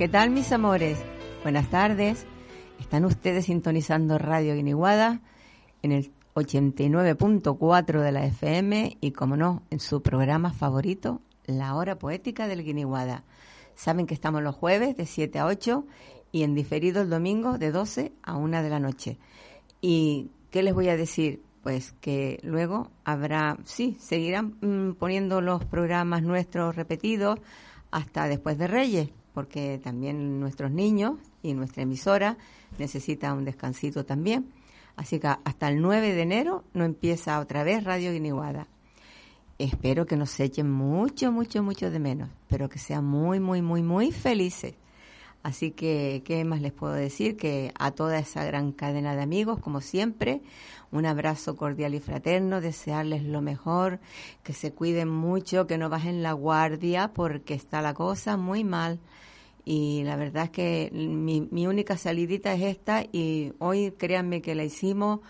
¿Qué tal mis amores? Buenas tardes. Están ustedes sintonizando Radio Guiniguada en el 89.4 de la FM y como no, en su programa favorito, La Hora Poética del Guiniguada. Saben que estamos los jueves de 7 a 8 y en diferido el domingo de 12 a 1 de la noche. ¿Y qué les voy a decir? Pues que luego habrá, sí, seguirán mm, poniendo los programas nuestros repetidos hasta después de Reyes, porque también nuestros niños y nuestra emisora necesitan un descansito también. Así que hasta el 9 de enero no empieza otra vez Radio Guiniguada. Espero que nos echen mucho, mucho, mucho de menos, pero que sean muy, muy, muy, muy felices. Así que, ¿qué más les puedo decir? Que a toda esa gran cadena de amigos, como siempre, un abrazo cordial y fraterno, desearles lo mejor, que se cuiden mucho, que no bajen la guardia, porque está la cosa muy mal y la verdad es que mi, mi única salidita es esta y hoy créanme que la hicimos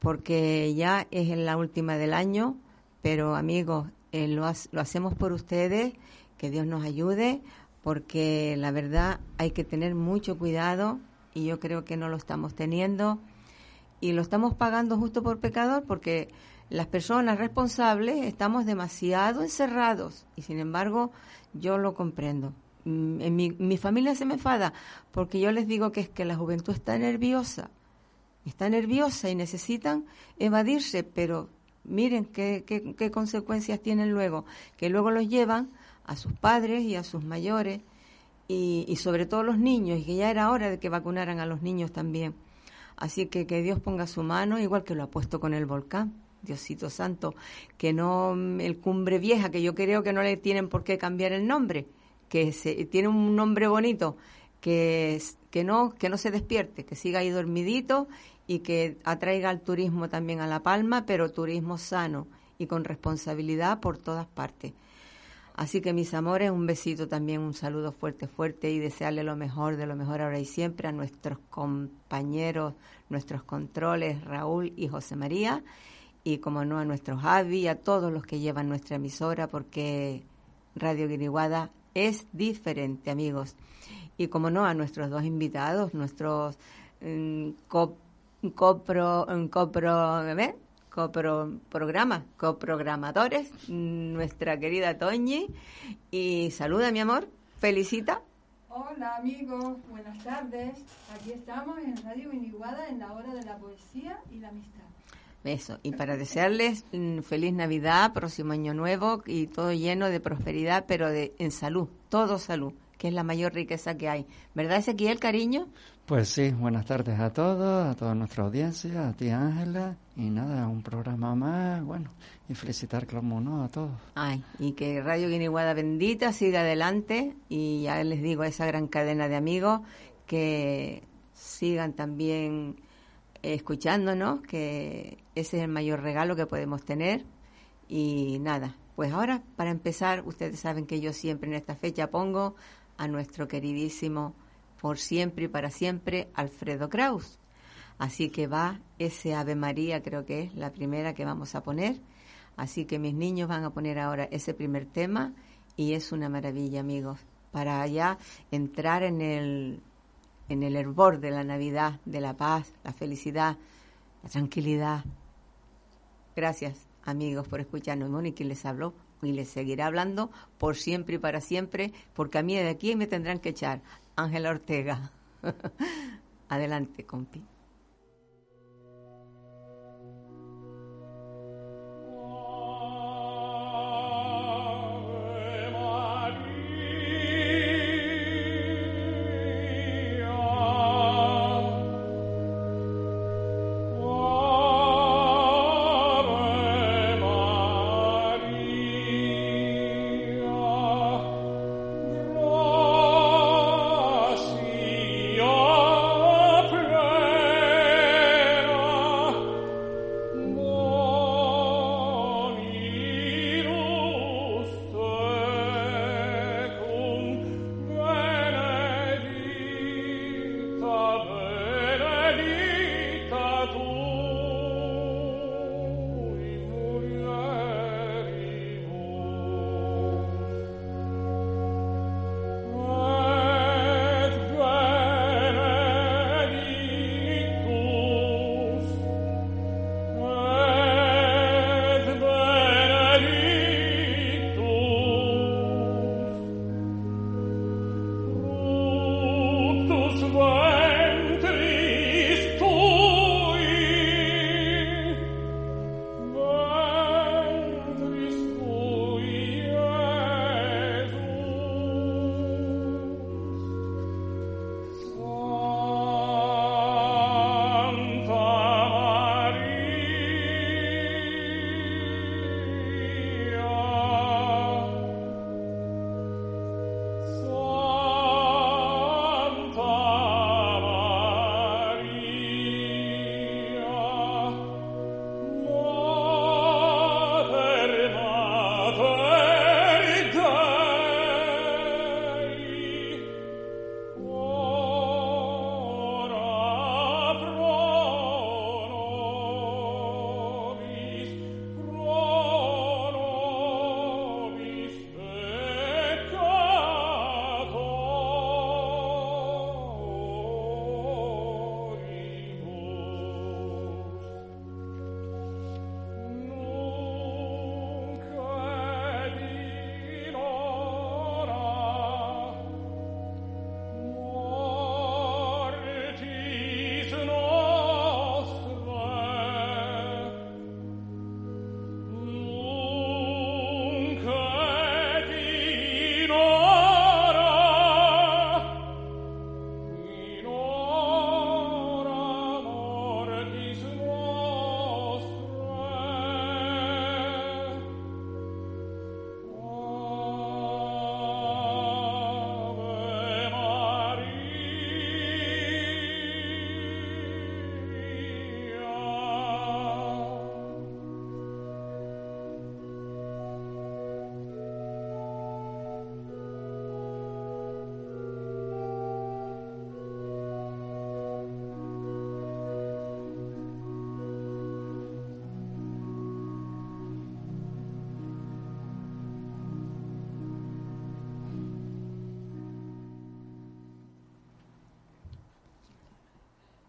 porque ya es la última del año, pero amigos, eh, lo, lo hacemos por ustedes, que Dios nos ayude, porque la verdad hay que tener mucho cuidado y yo creo que no lo estamos teniendo y lo estamos pagando justo por pecador porque las personas responsables estamos demasiado encerrados y sin embargo yo lo comprendo. Mm, en mi, mi familia se me enfada porque yo les digo que es que la juventud está nerviosa, está nerviosa y necesitan evadirse, pero miren qué, consecuencias tienen luego, que luego los llevan a sus padres y a sus mayores y, y, sobre todo los niños, y que ya era hora de que vacunaran a los niños también. Así que que Dios ponga su mano, igual que lo ha puesto con el volcán. Diosito Santo, que no mm, el Cumbre Vieja, que yo creo que no le tienen por qué cambiar el nombre, que se, tiene un nombre bonito, que, que, no, que no se despierte, que siga ahí dormidito y que atraiga al turismo también a La Palma, pero turismo sano y con responsabilidad por todas partes. Así que mis amores, un besito también, un saludo fuerte, fuerte y desearle lo mejor, de lo mejor ahora y siempre a nuestros compañeros, nuestros controles, Raúl y José María, y como no a nuestros Javi, a todos los que llevan nuestra emisora, porque Radio Guiriguada es diferente, amigos. Y como no, a nuestros dos invitados, nuestros co, copro, copro, ¿eh? copro programa, coprogramadores, nuestra querida Toñi. Y saluda, mi amor, felicita. Hola amigos, buenas tardes. Aquí estamos en Radio Miniguada en la hora de la poesía y la amistad. Eso, y para desearles mm, feliz Navidad, próximo año nuevo y todo lleno de prosperidad, pero de en salud, todo salud. que es la mayor riqueza que hay. ¿Verdad, Ezequiel, cariño? Pues sí, buenas tardes a todos, a toda nuestra audiencia, a ti Ángela, y nada, un programa más, bueno, y felicitar, como no, a todos. Ay, y que Radio Guiniguada bendita siga adelante, y ya les digo a esa gran cadena de amigos que sigan también escuchándonos, que ese es el mayor regalo que podemos tener, y nada, pues ahora, para empezar, ustedes saben que yo siempre en esta fecha pongo a nuestro queridísimo por siempre y para siempre Alfredo Kraus. Así que va ese Ave María, creo que es la primera que vamos a poner. Así que mis niños van a poner ahora ese primer tema y es una maravilla, amigos, para ya entrar en el, en el hervor de la Navidad, de la paz, la felicidad, la tranquilidad. Gracias, amigos, por escucharnos. Mónica les habló y les seguirá hablando por siempre y para siempre, porque a mí de aquí me tendrán que echar. Ángela Ortega. Adelante, compi.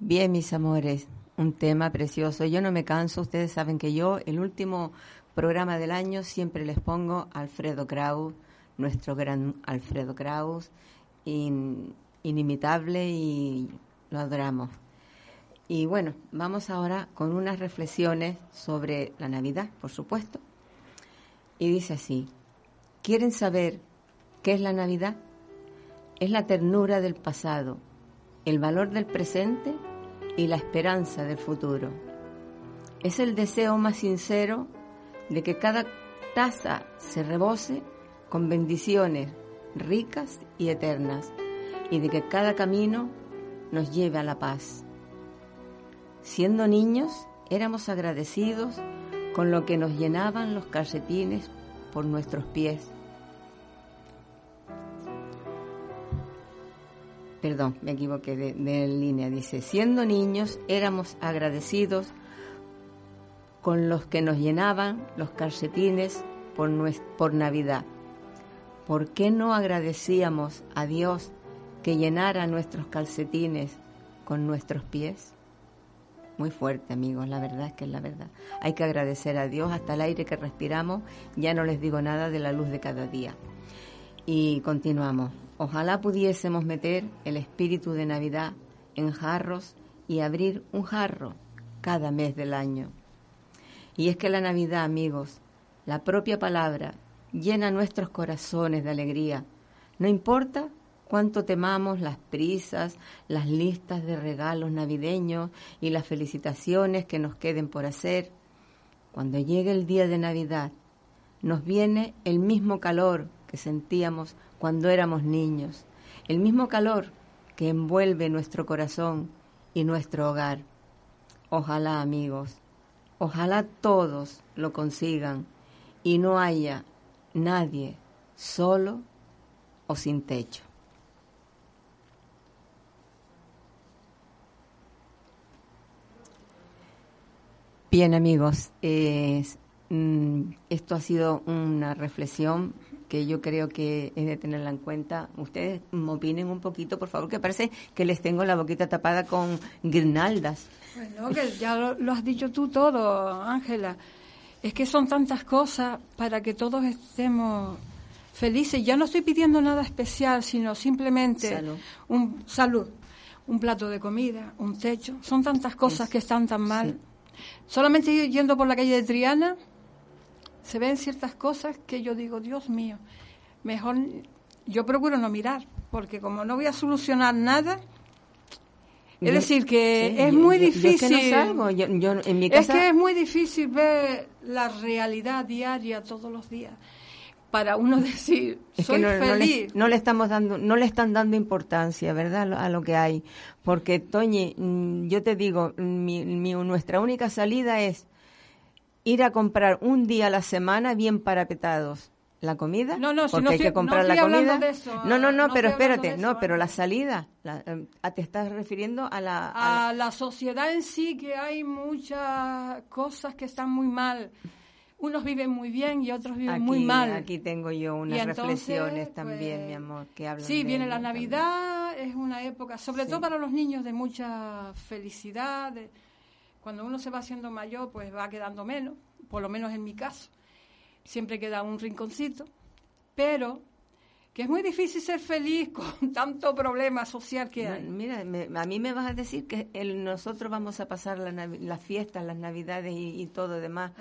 Bien, mis amores, un tema precioso. Yo no me canso, ustedes saben que yo, el último programa del año, siempre les pongo Alfredo Kraus, nuestro gran Alfredo Kraus, inimitable y lo adoramos. Y bueno, vamos ahora con unas reflexiones sobre la Navidad, por supuesto. Y dice así, ¿quieren saber qué es la Navidad? es la ternura del pasado, el valor del presente y la esperanza del futuro. Es el deseo más sincero de que cada taza se rebose con bendiciones ricas y eternas y de que cada camino nos lleve a la paz. Siendo niños, éramos agradecidos con lo que nos llenaban los calcetines por nuestros pies. Perdón, me equivoqué de, línea. Dice, siendo niños éramos agradecidos con los que nos llenaban los calcetines por, por Navidad. ¿Por qué no agradecíamos a Dios que llenara nuestros calcetines con nuestros pies? Muy fuerte, amigos, la verdad es que es la verdad. Hay que agradecer a Dios hasta el aire que respiramos, ya no les digo nada de la luz de cada día. Y continuamos. Ojalá pudiésemos meter el espíritu de Navidad en jarros y abrir un jarro cada mes del año. Y es que la Navidad, amigos, la propia palabra, llena nuestros corazones de alegría. No importa cuánto temamos las prisas, las listas de regalos navideños y las felicitaciones que nos queden por hacer. Cuando llegue el día de Navidad, nos viene el mismo calor que sentíamos cuando éramos niños, el mismo calor que envuelve nuestro corazón y nuestro hogar. Ojalá, amigos, ojalá todos lo consigan y no haya nadie solo o sin techo. Bien amigos, mm, esto ha sido una reflexión que yo creo que es de tenerla en cuenta. Ustedes opinen un poquito, por favor, que parece que les tengo la boquita tapada con guirnaldas. Bueno, que ya lo, has dicho tú todo, Ángela. Es que son tantas cosas para que todos estemos felices. Ya no estoy pidiendo nada especial, sino simplemente un salud, un plato de comida, un techo. Son tantas cosas que están tan mal. Solamente yendo por la calle de Triana, se ven ciertas cosas que yo digo, Dios mío, mejor yo procuro no mirar, porque como no voy a solucionar nada, es decir, que es muy difícil. Es que es muy difícil ver la realidad diaria todos los días para uno decir soy feliz. No le, estamos dando, no le están dando importancia, ¿verdad? A lo que hay, porque Toñi, mm, yo te digo, mi, nuestra única salida es ir a comprar un día a la semana bien parapetados la comida no, no, porque no hay que comprar la comida no no no, pero espérate no pero la ¿eh? salida eh, te estás refiriendo a la a, la sociedad en sí que hay muchas cosas que están muy mal unos viven muy bien y otros viven muy mal. Aquí tengo yo unas reflexiones también, mi pues, amor, que hablan Sí, viene la Navidad, es una época, sobre todo para los niños, de mucha felicidad. Cuando uno se va haciendo mayor, pues va quedando menos, por lo menos en mi caso. Siempre queda un rinconcito, pero que es muy difícil ser feliz con tanto problema social que hay. mira, a mí me vas a decir que nosotros vamos a pasar las fiestas, las navidades y, todo demás,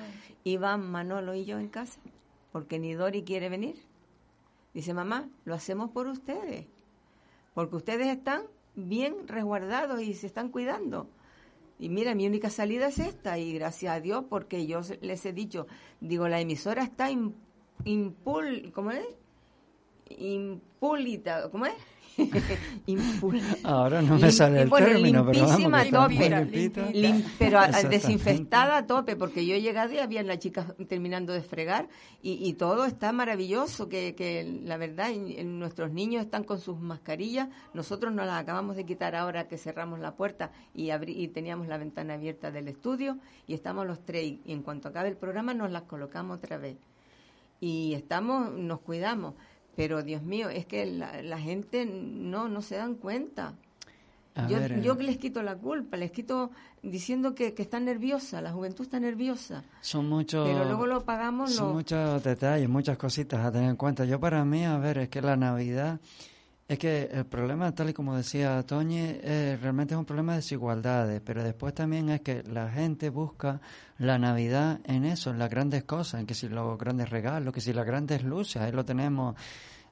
y van Manolo y yo en casa, porque ni Dori quiere venir. Dice, mamá, lo hacemos por ustedes, porque ustedes están bien resguardados y se están cuidando. Y mira, mi única salida es esta, y gracias a Dios, porque yo les he dicho, digo, la emisora está impul, ¿cómo es? impulita, ¿cómo es? Ahora no me sale el término, pero vamos, tope, pero desinfestada a tope, porque yo he llegado y había las chicas terminando de fregar y, todo está maravilloso, que, que la verdad nuestros niños están con sus mascarillas, nosotros nos las acabamos de quitar ahora que cerramos la puerta y, y teníamos la ventana abierta del estudio y estamos los tres y en cuanto acabe el programa nos las colocamos otra vez. Y estamos, nos cuidamos pero Dios mío, es que la, gente no, no se dan cuenta. yo, yo les quito la culpa, les quito diciendo que, que están nerviosa, la juventud está nerviosa. Son muchos. Pero luego lo pagamos. Son muchos detalles, muchas cositas a tener en cuenta. Yo para mí, a ver, es que la Navidad, es que el problema, tal y como decía Toñi, eh, realmente es un problema de desigualdades, pero después también es que la gente busca la Navidad en eso, en las grandes cosas, en que si los grandes regalos, que si las grandes luces, ahí lo tenemos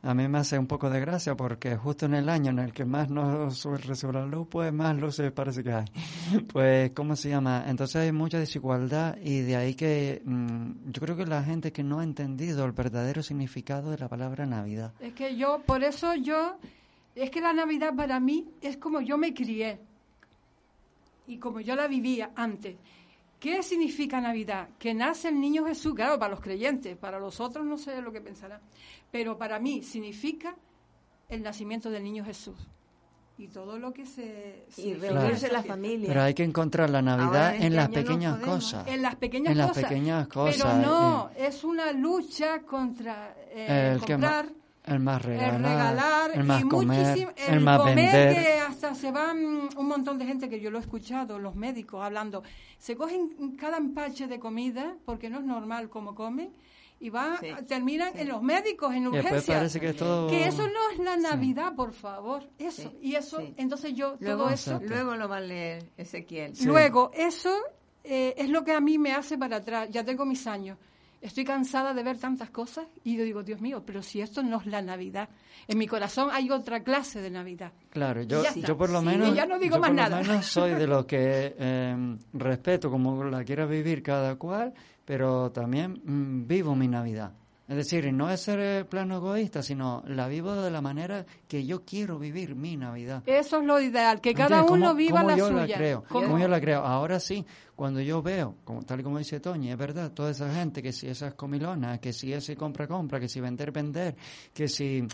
a mí me hace un poco de gracia porque justo en el año en el que más nos recibe la luz, pues más luces parece que hay. Pues, ¿cómo se llama? Entonces hay mucha desigualdad y de ahí que mm, yo creo que la gente que no ha entendido el verdadero significado de la palabra Navidad. Es que yo, por eso yo, es que la Navidad para mí es como yo me crié y como yo la vivía antes. ¿Qué significa Navidad? Que nace el niño Jesús, claro, para los creyentes, para los otros no sé lo que pensarán, pero para mí significa el nacimiento del niño Jesús. Y todo lo que se... Y reunirse la familia. Pero hay que encontrar la Navidad en, las pequeñas cosas. En las pequeñas en cosas. las pequeñas cosas. Pero no, es una lucha contra eh, comprar... El más regalar, el, regalar, el más y comer, el, más comer vender. que hasta se van un montón de gente que yo lo he escuchado, los médicos hablando, se cogen cada empache de comida porque no es normal como comen y va Sí, terminan sí. en los médicos en urgencias. parece que es todo... Que eso no es la Navidad, por favor. Eso. Sí, Y eso, sí. entonces yo, Luego, todo eso. Luego lo va a leer Ezequiel. Sí. Luego, eso eh, es lo que a mí me hace para atrás. Ya tengo mis años. Estoy cansada de ver tantas cosas y yo digo, Dios mío, pero si esto no es la Navidad. En mi corazón hay otra clase de Navidad. Claro, yo, yo por lo Sí, menos, ya no digo yo más por lo nada. menos soy de los que eh, respeto como la quiera vivir cada cual, pero también mm, vivo mi Navidad. Es decir, no es ser eh, plano egoísta, sino la vivo de la manera que yo quiero vivir mi Navidad. Eso es lo ideal, que cada uno ¿Cómo- viva cómo la yo suya. La creo, Como- cómo yo la creo. Ahora sí, cuando yo veo, como, tal y como dice Toñi, es verdad, toda esa gente, que si esas comilonas, que si ese compra-compra, que si vender-vender, que si...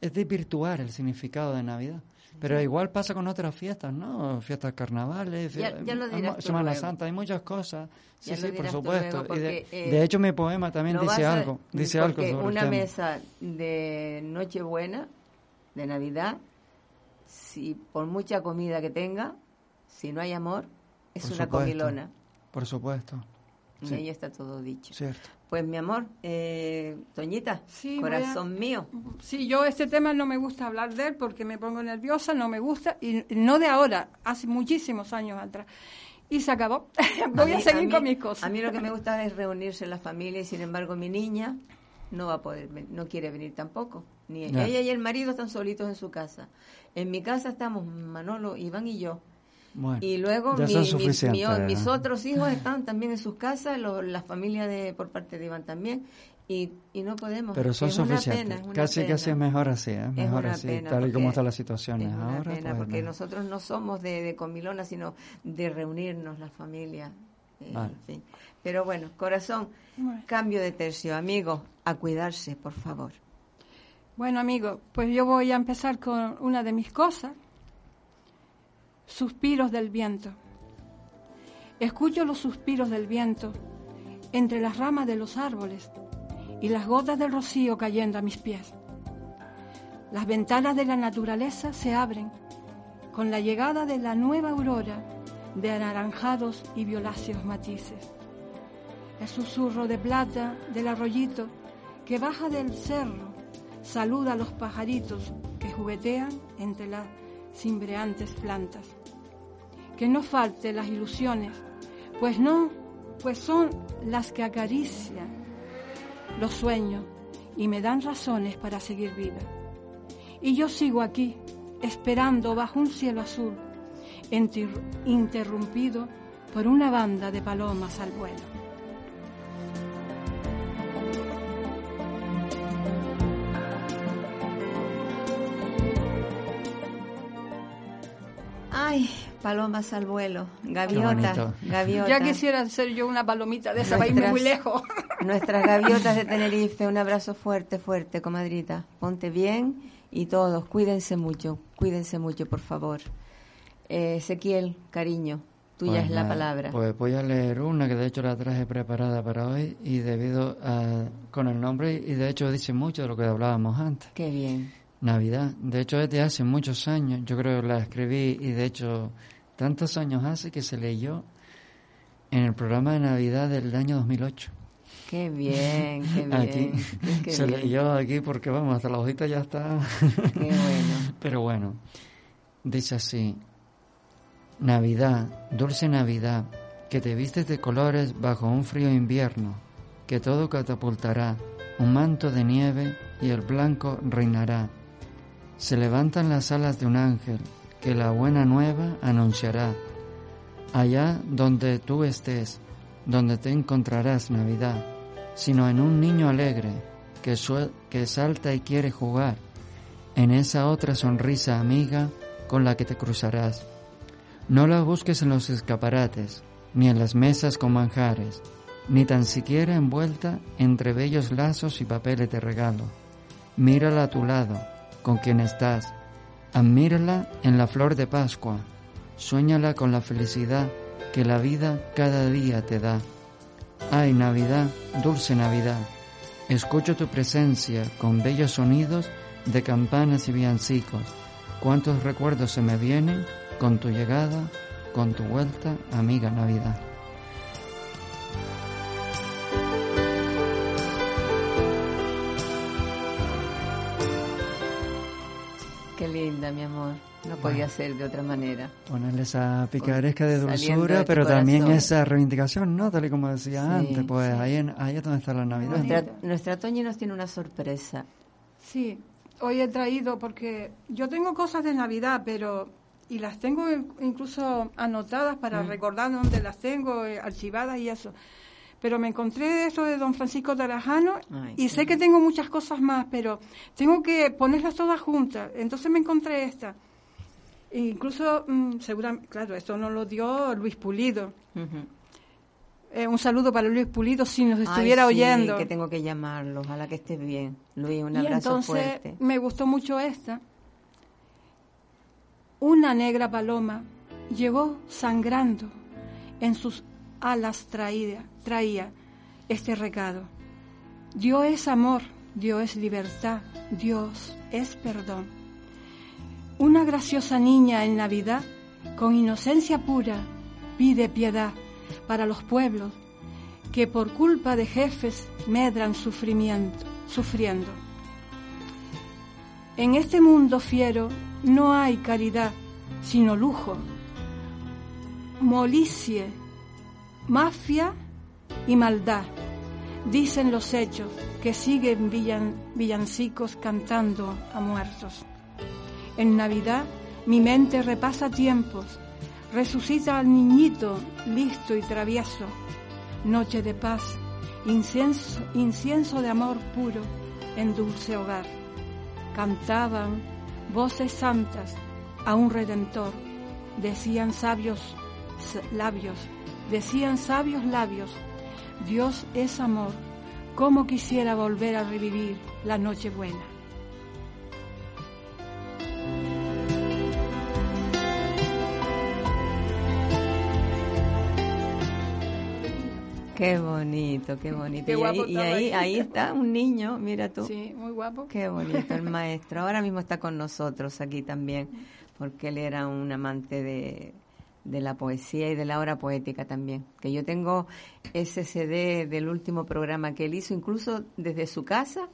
Es desvirtuar el significado de Navidad. Pero igual pasa con otras fiestas, ¿no? Fiestas carnavales, Ya- ya tú Semana. Santa, hay muchas cosas. Sí, sí, por supuesto. y de, eh, de hecho, mi poema también dice a- algo. Dice algo sobre el una tema. mesa de Nochebuena, de Navidad, si por mucha comida que tenga, si no hay amor, es Por una supuesto. comilona. Por supuesto. Y Sí. ahí está todo dicho. Cierto. Pues mi amor, eh, Toñita, Sí, corazón mío. Sí, yo este tema no me gusta hablar de él porque me pongo nerviosa, no me gusta, y no de ahora, hace muchísimos años atrás. Y se acabó. Voy a, mí- seguir mí- con mis cosas. A mí lo que me gusta es reunirse en la familia y sin embargo mi niña no va a poder, no quiere venir tampoco. Ni ella y el marido están solitos en su casa. En mi casa estamos Manolo, Iván y yo. Bueno, Y luego mi- mis, otros hijos están también en sus casas, lo- la familia de por parte de Iván también. Y, y no podemos. Pero son es una suficientes. pena, es una casi, pena. casi es mejor así, ¿eh? Mejor así, tal y como están las situaciones Es una ahora. pena pues, porque nosotros no somos de, de comilona, sino de reunirnos la familia. eh, Vale. en fin. Pero bueno, corazón, Bueno. cambio de tercio. Amigos, a cuidarse, por favor. Bueno, amigo, pues yo voy a empezar con una de mis cosas. Suspiros del viento. Escucho los suspiros del viento entre las ramas de los árboles y las gotas del rocío cayendo a mis pies. Las ventanas de la naturaleza se abren con la llegada de la nueva aurora de anaranjados y violáceos matices. El susurro de plata del arroyito que baja del cerro saluda a los pajaritos que juguetean entre las cimbreantes plantas. Que no falte las ilusiones, pues no, pues son las que acarician los sueños y me dan razones para seguir viva. Y yo sigo aquí, esperando bajo un cielo azul, interrumpido por una banda de palomas al vuelo. Palomas al vuelo, gaviota, bonito. gaviota. Ya quisiera ser yo una palomita de esa para irme Nuestras- muy lejos. Nuestras gaviotas de Tenerife, un abrazo fuerte, fuerte, comadrita. Ponte bien y todos, cuídense mucho, cuídense mucho, por favor. Eh, Ezequiel, cariño, tuya Pues es la nada, palabra. Pues voy a leer una que de hecho la traje preparada para hoy y debido a, con el nombre y de hecho dice mucho de lo que hablábamos antes. Qué bien. Navidad, de hecho es de hace muchos años, yo creo que la escribí y de hecho tantos años hace que se leyó en el programa de Navidad del año 2008. Qué bien, qué bien. Aquí qué se bien, leyó aquí porque vamos, hasta la hojita ya está. Qué bueno. Pero bueno, dice así, Navidad, dulce Navidad, que te vistes de colores bajo un frío invierno, que todo catapultará, un manto de nieve y el blanco reinará. Se levantan las alas de un ángel que la buena nueva anunciará. Allá donde tú estés, donde te encontrarás Navidad, sino en un niño alegre que, que salta y quiere jugar, en esa otra sonrisa amiga con la que te cruzarás. No la busques en los escaparates, ni en las mesas con manjares, ni tan siquiera envuelta entre bellos lazos y papeles de regalo. Mírala a tu lado, con quien estás. Admírala en la flor de Pascua. Suéñala con la felicidad que la vida cada día te da. Ay, Navidad, dulce Navidad, escucho tu presencia con bellos sonidos de campanas y villancicos. Cuántos recuerdos se me vienen con tu llegada, con tu vuelta, amiga Navidad. Linda, mi amor. No podía ser de otra manera. Ponerle esa picaresca de dulzura, pero también esa reivindicación, ¿no? Tal y como decía antes, pues ahí, ahí es donde está la Navidad. Nuestra, nuestra Toñi nos tiene una sorpresa. Sí, hoy he traído, porque yo tengo cosas de Navidad, pero y las tengo incluso anotadas para mm. recordar dónde las tengo, eh, archivadas y eso. Pero me encontré eso de don Francisco Tarajano y sé que tengo muchas cosas más, pero tengo que ponerlas todas juntas. Entonces me encontré esta. E incluso, mm, seguramente, claro, esto nos lo dio Luis Pulido. Eh, un saludo para Luis Pulido si nos estuviera Ay, sí, oyendo. que tengo que llamarlo, ojalá que estés bien. Luis, un y abrazo entonces, fuerte. Me gustó mucho esta. Una negra paloma llegó sangrando, en sus alas traía, traía este recado. Dios es amor, Dios es libertad, Dios es perdón. Una graciosa niña en Navidad, con inocencia pura, pide piedad para los pueblos que por culpa de jefes medran sufrimiento, sufriendo. En este mundo fiero no hay caridad, sino lujo, molicie, mafia y maldad. Dicen los hechos que siguen villan, villancicos cantando a muertos. En Navidad mi mente repasa tiempos, resucita al niñito listo y travieso. Noche de paz, incienso, incienso de amor puro en dulce hogar. Cantaban voces santas a un redentor, decían sabios labios, decían sabios labios, Dios es amor, como quisiera volver a revivir la noche buena. Qué bonito, qué bonito. y, ahí, y ahí, ahí, está un niño, mira tú. Sí, muy guapo. Qué bonito, el maestro. Ahora mismo está con nosotros aquí también, porque él era un amante de, de la poesía y de la obra poética también. Que yo tengo ese CD del último programa que él hizo, incluso desde su casa,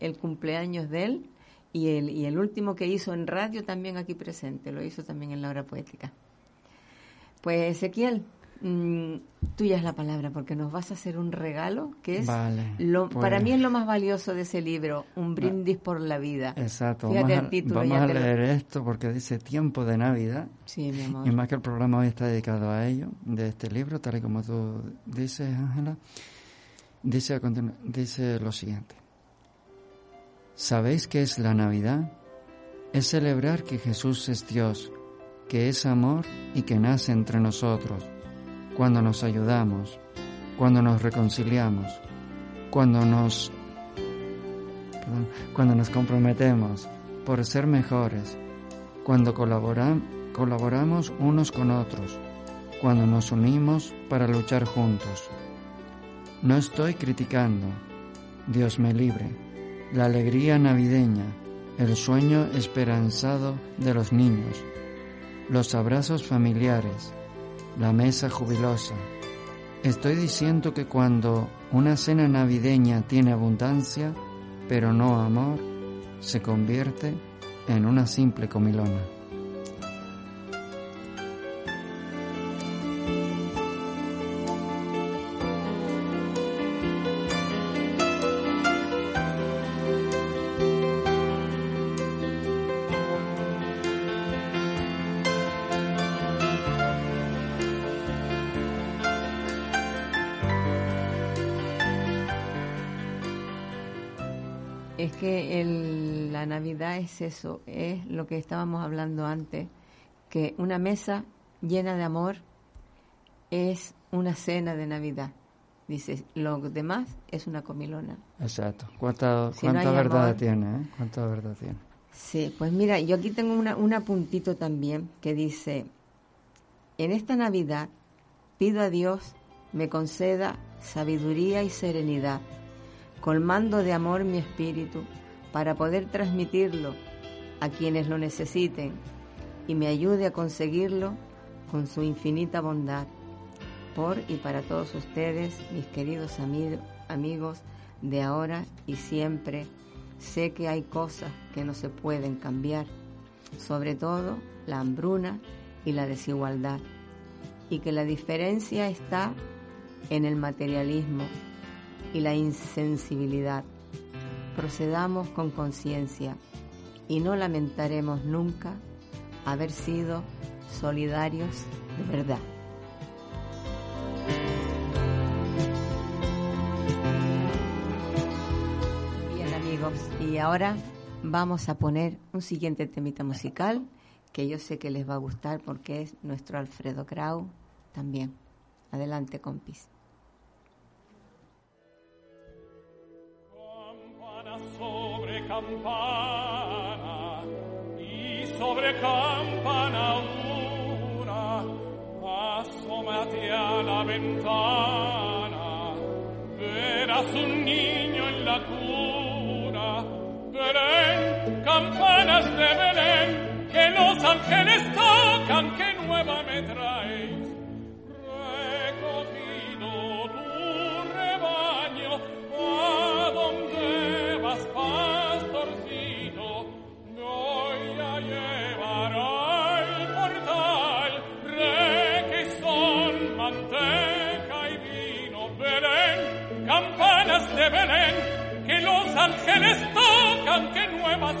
el cumpleaños de él, y el, y el último que hizo en radio también aquí presente, lo hizo también en la obra poética. Pues Ezequiel, Mm, tuya es la palabra porque nos vas a hacer un regalo que es lo, para mí es lo más valioso de ese libro, un brindis por la vida. Exacto. vamos a, vamos a leer esto porque dice tiempo de Navidad. Sí, mi amor. Y más que el programa hoy está dedicado a ello, de este libro, tal y como tú dices, Ángela, dice, dice lo siguiente. ¿Sabéis qué es la Navidad? Es celebrar que Jesús es Dios, que es amor y que nace entre nosotros cuando nos ayudamos, cuando nos reconciliamos, cuando nos, cuando nos comprometemos por ser mejores, cuando colaboramos unos con otros, cuando nos unimos para luchar juntos. No estoy criticando, Dios me libre, la alegría navideña, el sueño esperanzado de los niños, los abrazos familiares, la mesa jubilosa. Estoy diciendo que cuando una cena navideña tiene abundancia, pero no amor, se convierte en una simple comilona. Que la Navidad es eso, es lo que estábamos hablando antes, que una mesa llena de amor es una cena de Navidad. Dice, lo demás es una comilona. Exacto. ¿Cuánta, cuánta verdad tiene? Eh? ¿Cuánta verdad tiene? Sí, pues mira, yo aquí tengo una, un apuntito también que dice, en esta Navidad pido a Dios me conceda sabiduría y serenidad, colmando de amor mi espíritu para poder transmitirlo a quienes lo necesiten y me ayude a conseguirlo con su infinita bondad. Por y para todos ustedes, mis queridos amigos de ahora y siempre, sé que hay cosas que no se pueden cambiar, sobre todo la hambruna y la desigualdad, y que la diferencia está en el materialismo y la insensibilidad. Procedamos con conciencia y no lamentaremos nunca haber sido solidarios de verdad. Bien amigos, y ahora vamos a poner un siguiente temita musical que yo sé que les va a gustar porque es nuestro Alfredo Grau también. Adelante, compis. Campana y sobre campana una, asómate a la ventana, verás un niño en la cuna. Belén, campanas de Belén, que los ángeles tocan, que nueva me traéis. De Belén, que los ángeles tocan, que nuevas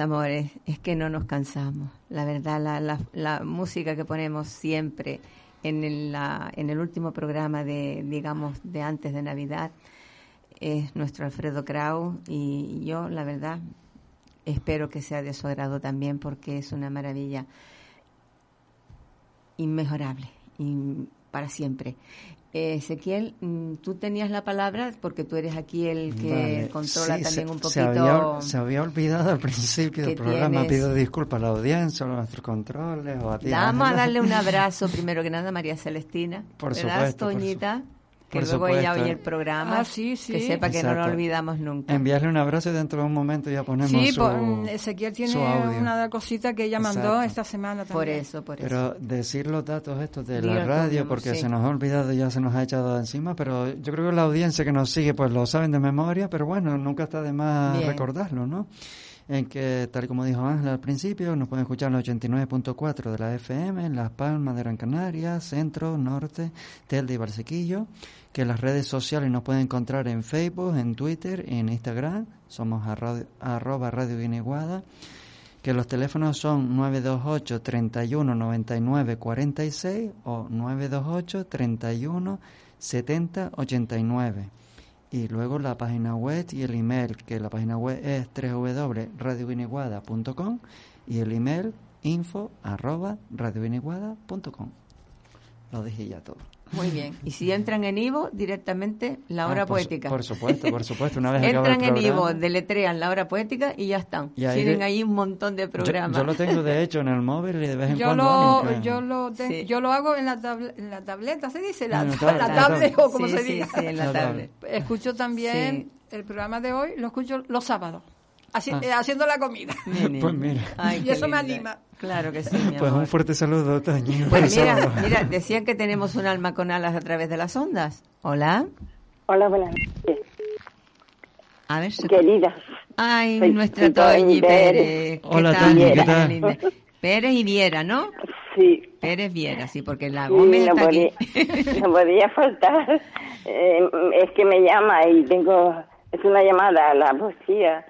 amores, es que no nos cansamos. La verdad, la, la, música que ponemos siempre en el, la, último programa de, digamos, de antes de Navidad es nuestro Alfredo Krau y yo, la verdad, espero que sea de su agrado también porque es una maravilla inmejorable para siempre. Ezequiel, mm, tú tenías la palabra porque tú eres aquí el que controla también un poquito. Se había, olvidado al principio del programa. Pido disculpas a la audiencia, a nuestros controles. O a ti, Vamos a darle un abrazo primero que nada a María Celestina. Por supuesto. Toñita? Que luego ella oye el programa, ah, sí, sí. que sepa que no lo olvidamos nunca. Enviarle un abrazo y dentro de un momento ya ponemos sí, su, pues, Ezequiel tiene una cosita que ella mandó esta semana también. Por eso, por eso. Pero decir los datos estos de la radio, porque se nos ha olvidado, ya se nos ha echado encima, pero yo creo que la audiencia que nos sigue pues lo saben de memoria, pero bueno, nunca está de más recordarlo, ¿no? En que, tal como dijo Ángela al principio, nos pueden escuchar en el 89.4 de la FM, en Las Palmas de Gran Canaria, Centro, Norte, Telde y Barsequillo, que las redes sociales nos pueden encontrar en Facebook, en Twitter, en Instagram, somos arroba Radio Guineguada, que los teléfonos son 928 31 99 46 o 928 31 70 89 y luego la página web y el email, que la página web es www.radioguineguada.com y el email info arroba. Lo dije ya todo. Muy bien. Y si entran en Ivo, directamente la hora Ah, por su- poética. Por supuesto, por supuesto. Una vez Entran el en Ivo, deletrean la hora poética y ya están. Y ahí Tienen de- ahí un montón de programas. yo lo tengo de hecho en el móvil y de vez en Yo cuando. lo, yo, lo de- Sí. yo lo hago en la, tabla- en la tableta, ¿se dice? La, En la la tablet, o como sí, se sí, diga. sí, en la La tablet. Escucho también el programa de hoy, lo escucho los sábados, así- Ah. eh, haciendo la comida. Pues mira. Ay, Y eso me anima. Claro que sí, mi Pues amor. un fuerte saludo, Toño. Pues mira, mira, decían que tenemos un alma con alas a través de las ondas. Hola. Hola, buenas noches, A ver. se- queridas. Ay, Soy- nuestra Toñi Pérez. Pérez. ¿Qué Hola, Toñi, ¿qué Qué tal? Pérez y Viera, ¿no? Sí, Pérez Viera, sí, porque la sí, Gómez no, está podía, aquí. no podía faltar. Eh, es que me llama y tengo, es una llamada a la poesía,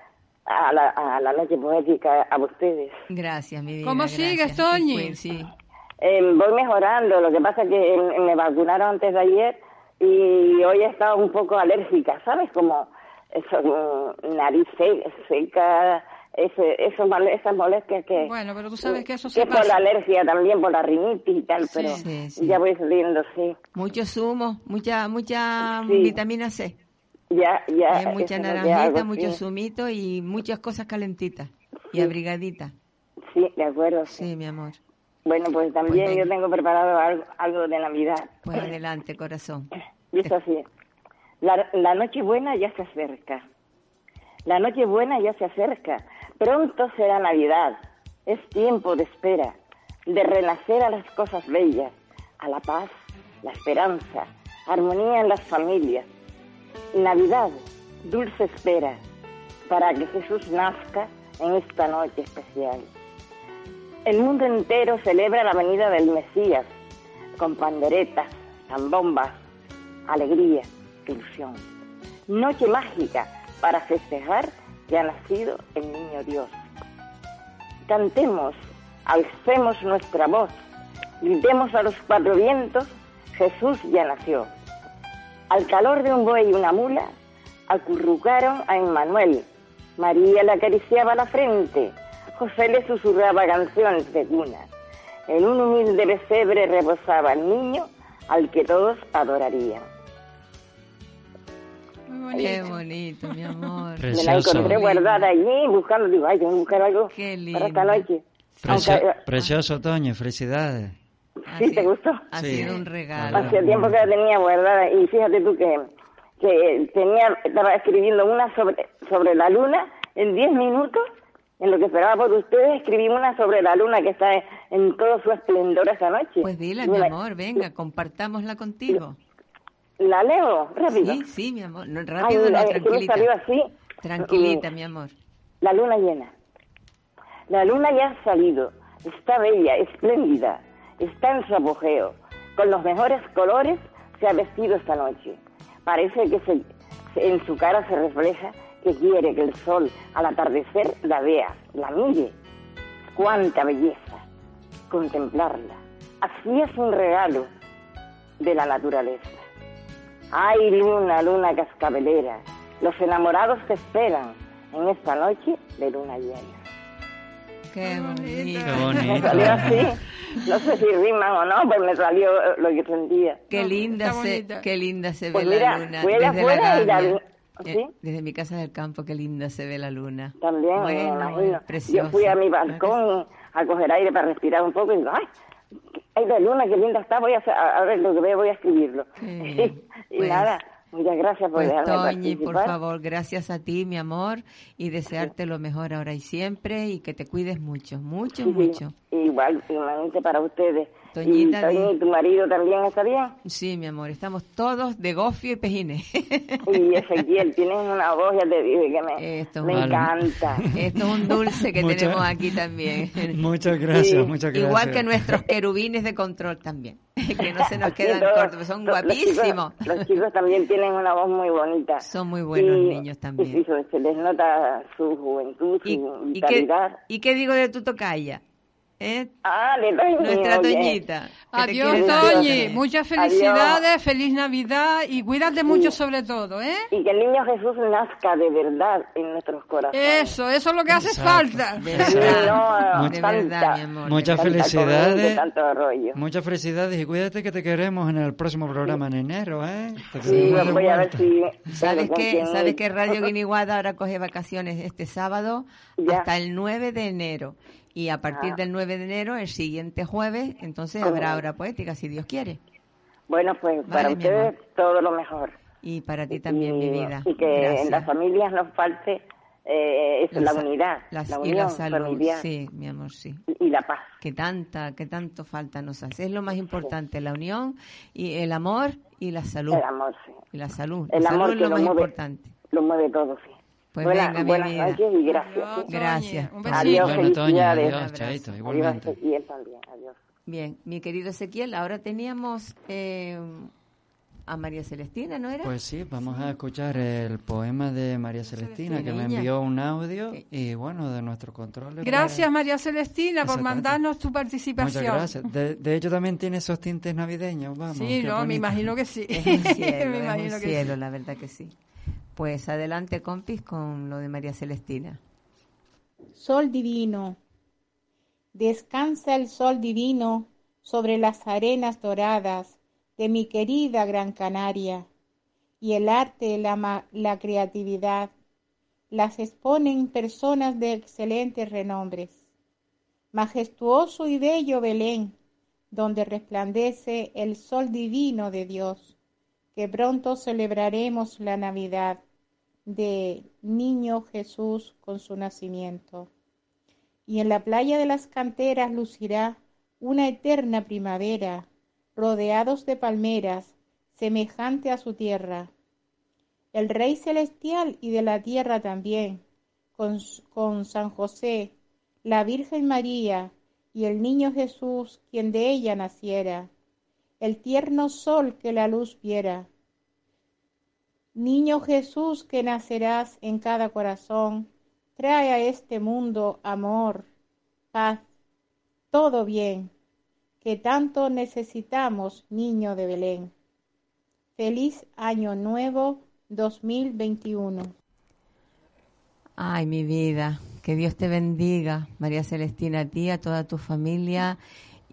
a la, a la noche poética, a ustedes. Gracias, mi vida. ¿Cómo gracias. sigues, Toñi? Sí. Eh, voy mejorando, lo que pasa es que eh, me vacunaron antes de ayer y hoy he estado un poco alérgica, ¿sabes? Como eso, mm, nariz se- seca, ese, eso, mole- esas molestias que... Bueno, pero tú sabes que eso que se es por la pasa. alergia también, por la rinitis y tal, Sí. pero Sí, sí. ya voy saliendo, sí. Mucho zumo, mucha mucha Sí. vitamina C. Ya, ya. Hay mucha naranjita, mucho sí. zumito y muchas cosas calentitas y Sí. abrigaditas. Sí, de acuerdo. sí. Sí, mi amor. Bueno, pues también Pues yo tengo preparado algo, algo de Navidad. Pues adelante, corazón. Dice así, la, la noche buena ya se acerca. La noche buena ya se acerca. Pronto será Navidad. Es tiempo de espera, de renacer a las cosas bellas, a la paz, la esperanza, armonía en las familias. Navidad, dulce espera, para que Jesús nazca en esta noche especial. El mundo entero celebra la venida del Mesías con panderetas, zambombas, alegría, ilusión. Noche mágica para festejar que ha nacido el niño Dios. Cantemos, alcemos nuestra voz, gritemos a los cuatro vientos, Jesús ya nació. Al calor de un buey y una mula, acurrucaron a Emmanuel. María le acariciaba la frente, José le susurraba canciones de cuna. En un humilde pesebre reposaba el niño al que todos adorarían. Muy Qué bonito. bonito, mi amor. Me la Precioso. encontré guardada allí buscando, digo, ay, tengo que buscar algo Qué para esta lindo. noche. Precio- Aunque, eh, precioso, Toño. Felicidades. ¿Sí te gustó? Ha Sí. sido un regalo. Hacía tiempo que la tenía guardada y fíjate tú que, que tenía, estaba escribiendo una sobre, sobre la luna en 10 minutos, en lo que esperaba por ustedes, escribí una sobre la luna que está en, en todo su esplendor esa noche. Pues dile, Y mi amor, venga, compartámosla contigo. ¿La leo? Rápido. Sí, sí, mi amor. No, Ay, rápido, no, es que me tranquilita. salió así. Tranquilita, mi amor. La luna llena. La luna ya ha salido. Está bella, espléndida. Está en su apogeo. Con los mejores colores se ha vestido esta noche. Parece que en su cara se refleja que quiere que el sol al atardecer la vea, la mire. Cuánta belleza. Contemplarla. Así es un regalo de la naturaleza. Ay, luna, luna cascabelera, los enamorados te esperan en esta noche de luna llena. Qué bonito. Qué Me bonito. salió así, no sé si riman o no, pero me salió lo que sentía. Qué linda se, qué linda se ve Pues la mira, luna fui allá desde la afuera y la Eh, ¿sí? Desde mi casa del campo, qué linda se ve la luna. También, me bueno, imagino. bueno, preciosa. Yo fui a mi ¿Verdad que balcón a coger aire para respirar un poco y digo, ay, ay, la luna, qué linda está, voy a, hacer, a, ver lo que veo, voy a escribirlo. Y Pues- nada, muchas gracias por Pues dejarme Toñi, por favor, gracias a ti, mi amor, y desearte lo mejor ahora y siempre y que te cuides mucho, mucho, Sí, sí, mucho. Igual, igualmente para ustedes. Toñita, y Toñi, tu marido también está bien. Sí, mi amor, estamos todos de gofio y pejines. Y Ezequiel, tienes una voz, ya te dije que me, Esto es me un- encanta. Esto es un dulce que Muchas- tenemos aquí también. Muchas gracias, Sí. muchas gracias. Igual que nuestros querubines de control también, que no se nos quedan todos- cortos, son to- los chicos- guapísimos. Los chicos, también tienen una voz muy bonita. Son muy buenos Y- niños también. Y, se- les nota su juventud, su ¿Y, y qué, vitalidad. ¿Y qué digo de tu tocaya? ¿Eh? Ah, de Toñi, Nuestra oye. Toñita. Adiós. Toñi. Muchas Adiós. felicidades, feliz Navidad y cuídate mucho sobre todo, ¿eh? Y que el niño Jesús nazca de verdad en nuestros corazones. Eso, eso es lo que hace Exacto. falta. De verdad, no, de tanta- verdad, mi amor. Muchas felicidades. Muchas felicidades y cuídate que te queremos en el próximo programa en enero, ¿eh? Te Sí, voy a ver vuelta. si... ¿Sabes quién ¿Sabes que Radio Guiniguada ahora coge vacaciones este sábado Ya. hasta el 9 de enero? Y a partir Ah. del 9 de enero, el siguiente jueves, entonces ¿Cómo? habrá hora poética, si Dios quiere. Bueno, pues para Vale, mi ustedes todo lo mejor. Y para ti también, y, mi vida. Y que Gracias. en las familias nos falte eh, eso, la, sa- unidad, la- la y la unión salud. familiar Sí, mi amor, sí. y, y la paz. Que tanta, que tanto falta nos hace. Es lo más importante, la unión y el amor y la salud. El amor, sí. Y la salud. El la salud amor es que lo lo más mueve, importante. lo mueve todo, sí. Pues Buena- venga, buenas noches y gracias. Adiós, ¿sí? Gracias. Un besito. Adiós, Bueno, adiós, chaito, Adiós, igualmente. y él también. Adiós. Bien, mi querido Ezequiel, ahora teníamos eh, a María Celestina, ¿no era? Pues sí, vamos a escuchar el poema de María Celestina que me Niña. envió un audio Sí. y bueno, de nuestro control. Gracias, María Celestina, por mandarnos tu Muchas participación. gracias. De, de hecho también tiene esos tintes navideños, vamos. Sí, no, me imagino que sí. Es un cielo, me es imagino un que cielo, sí. la verdad que sí. Pues adelante, compis, con lo de María Celestina. Sol divino. Descansa el sol divino sobre las arenas doradas de mi querida Gran Canaria, y el arte, la, la creatividad, las exponen personas de excelentes renombres. Majestuoso y bello Belén, donde resplandece el sol divino de Dios, que pronto celebraremos la Navidad de Niño Jesús con su nacimiento. Y en la playa de las canteras lucirá una eterna primavera, rodeados de palmeras, semejante a su tierra. El Rey Celestial y de la tierra también, con, con San José, la Virgen María y el Niño Jesús, quien de ella naciera, el tierno sol que la luz viera. Niño Jesús que nacerás en cada corazón, trae a este mundo amor, paz, todo bien, que tanto necesitamos, niño de Belén. Feliz Año Nuevo 2021. Ay, mi vida, que Dios te bendiga, María Celestina, a ti, a toda tu familia,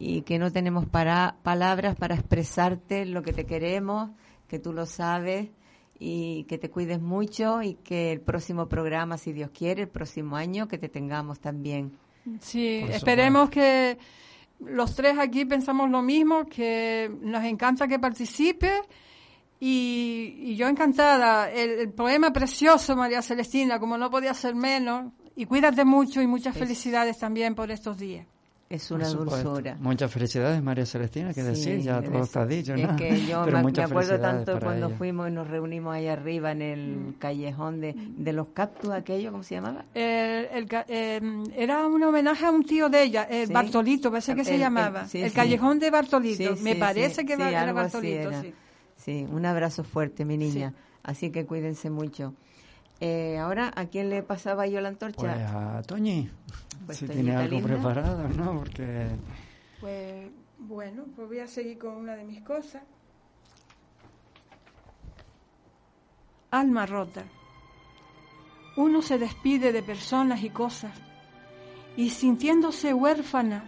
y que no tenemos para, palabras para expresarte lo que te queremos, que tú lo sabes, y que te cuides mucho, y que el próximo programa, si Dios quiere, el próximo año, que te tengamos también. Sí, Por esperemos que los tres aquí pensamos lo mismo, que nos encanta que participe y, y yo encantada. El, el poema precioso, María Celestina, como no podía ser menos. Y cuídate mucho y muchas felicidades también por estos días. Es una dulzura. Muchas felicidades, María Celestina, que decir, ya es- todo está dicho, ¿no? Es que yo Pero me, acuerdo felicidades tanto cuando ella. fuimos y nos reunimos ahí arriba en el callejón de, de los cactus, aquello, ¿cómo se llamaba? El- el ca- eh, era un homenaje a un tío de ella, el Sí. Bartolito, parece que El- se el- llamaba. sí, el sí. callejón de Bartolito. Sí, Me sí, parece sí, que era Bartolito, era. sí. Sí, un abrazo fuerte, mi niña. Sí. Así que cuídense mucho. Eh, ahora, ¿a quién le pasaba yo la antorcha? Pues a Toñi, Pues si tiene algo linda. preparado, ¿no? Porque Pues bueno, pues voy a seguir con una de mis cosas. Alma rota. Uno se despide de personas y cosas y sintiéndose huérfana,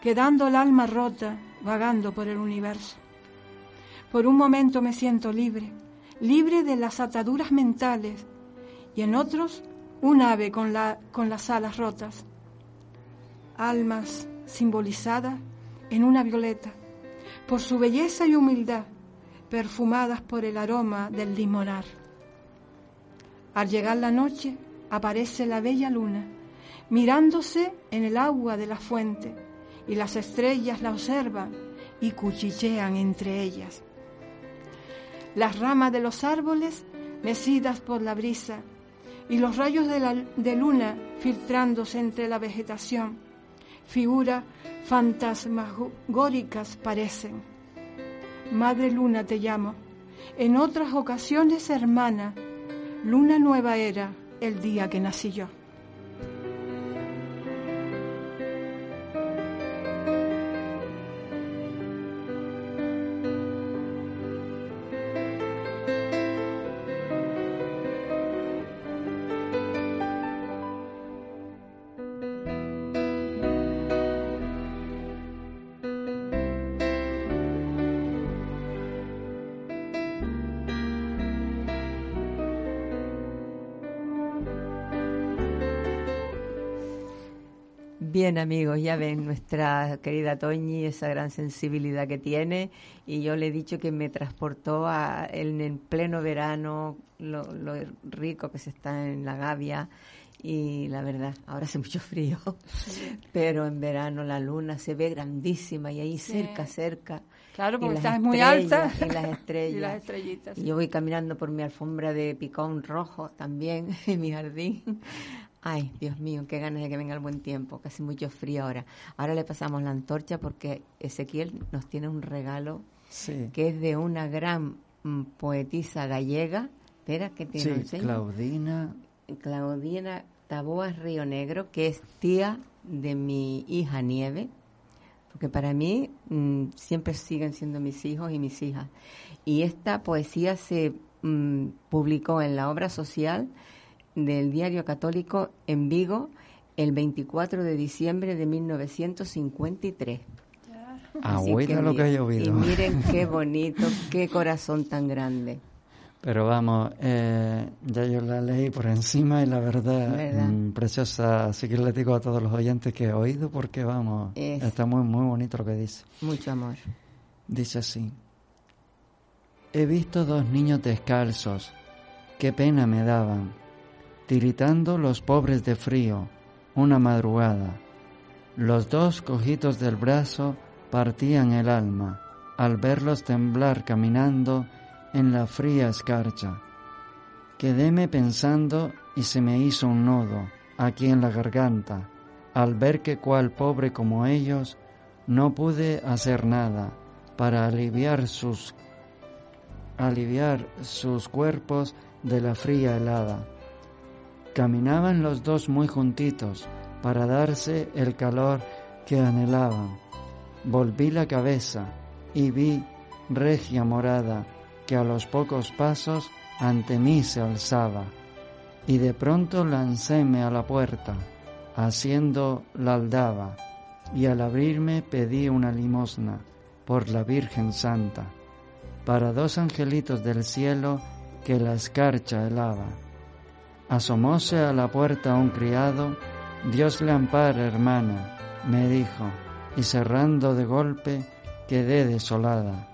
quedando el alma rota, vagando por el universo. Por un momento me siento libre, libre de las ataduras mentales y en otros un ave con, la, con las alas rotas. Almas simbolizadas en una violeta, por su belleza y humildad, perfumadas por el aroma del limonar. Al llegar la noche, aparece la bella luna, mirándose en el agua de la fuente, y las estrellas la observan y cuchichean entre ellas. Las ramas de los árboles mecidas por la brisa, y los rayos de la de luna filtrándose entre la vegetación, figuras fantasmagóricas parecen. Madre Luna te llamo, en otras ocasiones hermana, luna nueva era el día que nací yo. Bien, amigos, ya ven nuestra querida Toñi, esa gran sensibilidad que tiene, y yo le he dicho que me transportó a, en pleno verano, lo, lo rico que se está en la Gavia, y la verdad, ahora hace mucho frío, pero en verano la luna se ve grandísima y ahí cerca, cerca. Claro, porque estás muy alta. Y las estrellas. y las estrellitas. Y yo voy caminando por mi alfombra de picón rojo también en mi jardín. Ay, Dios mío, qué ganas de que venga el buen tiempo, casi mucho frío ahora. Ahora le pasamos la antorcha porque Ezequiel nos tiene un regalo que es de una gran mm, poetisa gallega. Espera, que te sí, Claudina. Claudina Taboas Río Negro, que es tía de mi hija Nieve, porque para mí mm, siempre siguen siendo mis hijos y mis hijas. Y esta poesía se mm, publicó en la obra social del Diario Católico en Vigo el 24 de diciembre de 1953. Ah, bueno lo que ha llovido. Y miren qué bonito, qué corazón tan grande. Pero vamos, eh, ya yo la leí por encima y la verdad, mm, preciosa. Así que le digo a todos los oyentes que he oído porque vamos, está muy, muy bonito lo que dice. Mucho amor. Dice así. He visto dos niños descalzos, qué pena me daban, tiritando los pobres de frío, una madrugada. Los dos cojitos del brazo partían el alma al verlos temblar caminando en la fría escarcha. Quedéme pensando y se me hizo un nodo aquí en la garganta, al ver que cual pobre como ellos no pude hacer nada para aliviar sus aliviar sus cuerpos de la fría helada. Caminaban los dos muy juntitos para darse el calor que anhelaban. Volví la cabeza y vi regia morada que a los pocos pasos ante mí se alzaba, y de pronto lancéme a la puerta, haciendo la aldaba, y al abrirme pedí una limosna por la Virgen Santa, para dos angelitos del cielo que la escarcha helaba. Asomóse a la puerta un criado, Dios le ampare, hermana, me dijo, y cerrando de golpe quedé desolada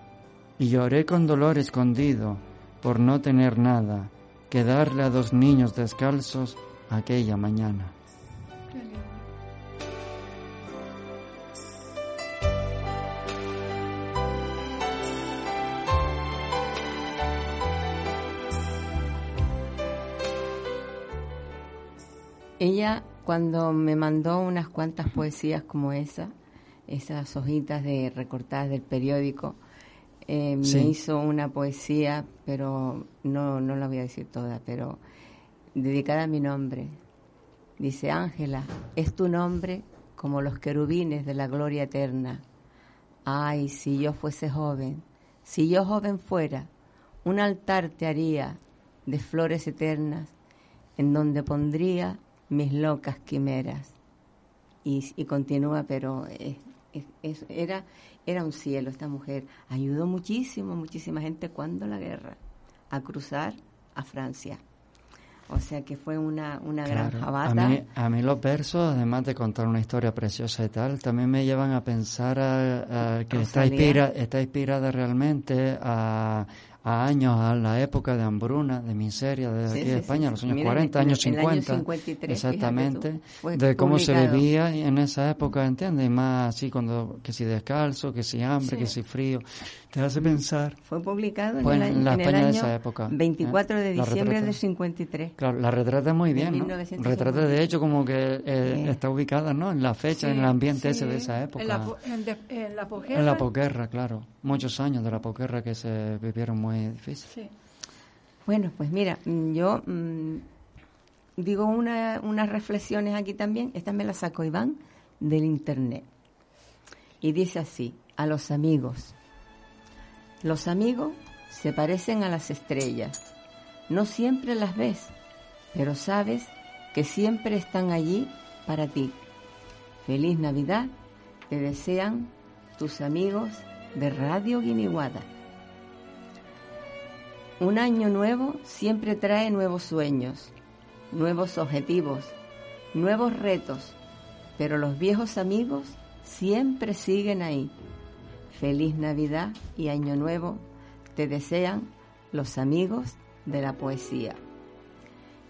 y lloré con dolor escondido por no tener nada que darle a dos niños descalzos aquella mañana. Ella cuando me mandó unas cuantas poesías como esa, esas hojitas de recortadas del periódico, eh, me hizo una poesía, pero no, no la voy a decir toda, pero dedicada a mi nombre. Dice, Ángela, es tu nombre como los querubines de la gloria eterna. Ay, si yo fuese joven, si yo joven fuera, un altar te haría de flores eternas, en donde pondría mis locas quimeras. Y, y continúa, pero era, era un cielo esta mujer. Ayudó muchísimo, muchísima gente cuando la guerra a cruzar a Francia. O sea que fue una, una gran jabata. A mí, a mí los versos, además de contar una historia preciosa y tal, también me llevan a pensar a, que está, inspira, está inspirada realmente a, a años, a la época de hambruna, de miseria, de aquí de España, los años 40, años 50. exactamente, de cómo se vivía en esa época, ¿entiendes? Y más así, cuando, que si descalzo, que si hambre, que si frío. Te hace pensar. Fue publicado en, el, la España año de esa época. 24 ¿eh? de diciembre del 53. Claro, la retrata muy bien, ¿no? Retrata de hecho como que eh, está ubicada, ¿no? En la fecha, en el ambiente ese de esa época. En la, en, la posguerra. En la posguerra, claro. Muchos años de la posguerra que se vivieron muy difícil. Bueno, pues mira, mm, yo mm, digo una, unas reflexiones aquí también. Esta me la sacó Iván del internet. Y dice así, a los amigos. Los amigos se parecen a las estrellas. No siempre las ves, pero sabes que siempre están allí para ti. Feliz Navidad, te desean tus amigos de Radio Guiniguada. Un año nuevo siempre trae nuevos sueños, nuevos objetivos, nuevos retos, pero los viejos amigos siempre siguen ahí. Feliz Navidad y Año Nuevo te desean los amigos de la poesía.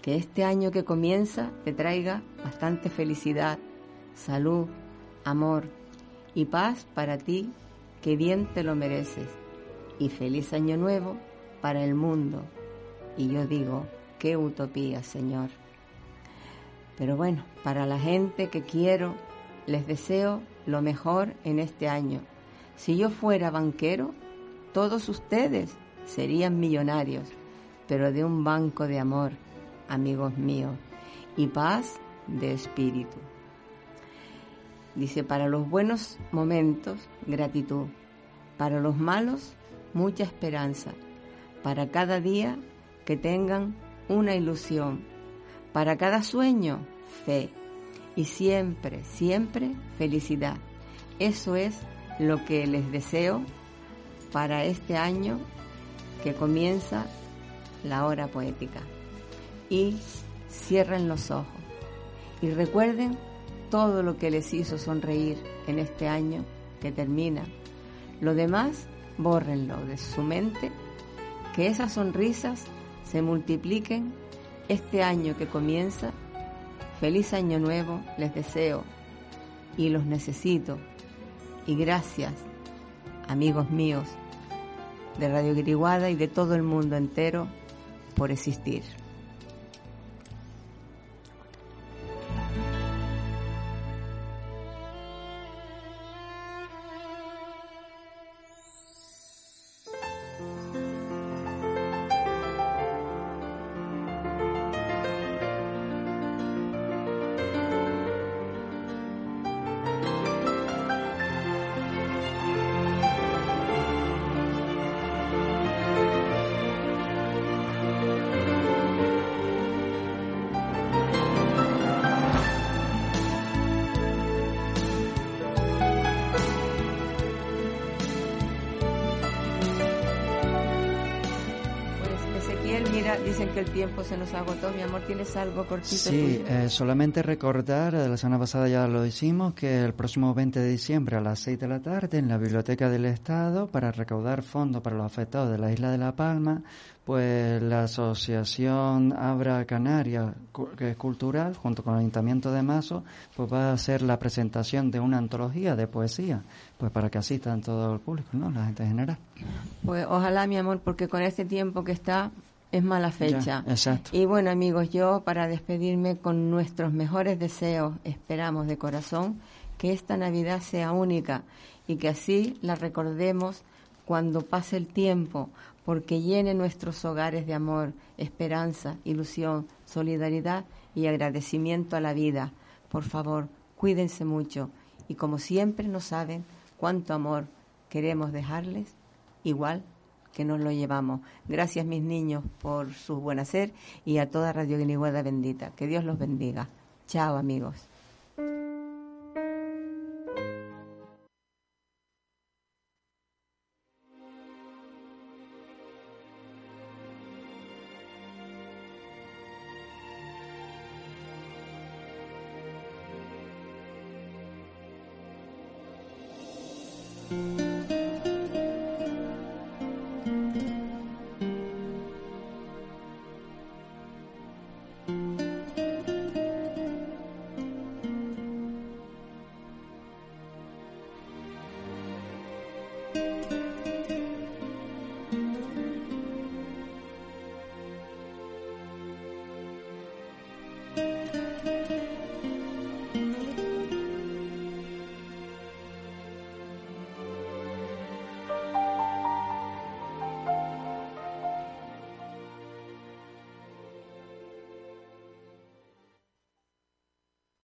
Que este año que comienza te traiga bastante felicidad, salud, amor y paz para ti, que bien te lo mereces. Y feliz año nuevo para el mundo. Y yo digo, qué utopía, Señor. Pero bueno, para la gente que quiero, les deseo lo mejor en este año. Si yo fuera banquero, todos ustedes serían millonarios, pero de un banco de amor, amigos míos, y paz de espíritu. Dice, para los buenos momentos, gratitud. Para los malos, mucha esperanza. Para cada día, que tengan una ilusión. Para cada sueño, fe. Y siempre, siempre felicidad. Eso es lo que les deseo para este año que comienza la hora poética. Y cierren los ojos. Y recuerden todo lo que les hizo sonreír en este año que termina. Lo demás, bórrenlo de su mente, que esas sonrisas se multipliquen este año que comienza. Feliz año nuevo les deseo y los necesito. Y gracias, amigos míos de Radio Griguada y de todo el mundo entero, por existir. Tiempo se nos agotó. Mi amor, ¿tienes algo cortito? Sí, eh, solamente recordar, de la semana pasada ya lo hicimos, que el próximo 20 de diciembre a las 6 de la tarde en la Biblioteca del Estado, para recaudar fondos para los afectados de la isla de La Palma, pues la asociación Abra Canaria, que es cultural, junto con el Ayuntamiento de Mazo, pues va a hacer la presentación de una antología de poesía, pues para que asistan todo el público, ¿no? La gente en general. Pues ojalá, mi amor, porque con este tiempo que está, es mala fecha. Y bueno, amigos, yo para despedirme con nuestros mejores deseos, esperamos de corazón que esta Navidad sea única y que así la recordemos cuando pase el tiempo, porque llene nuestros hogares de amor, esperanza, ilusión, solidaridad y agradecimiento a la vida. Por favor, cuídense mucho y como siempre no saben cuánto amor queremos dejarles, igual que nos lo llevamos. Gracias, mis niños, por su buen hacer y a toda Radio Guiniguada bendita. Que Dios los bendiga. Chao, amigos.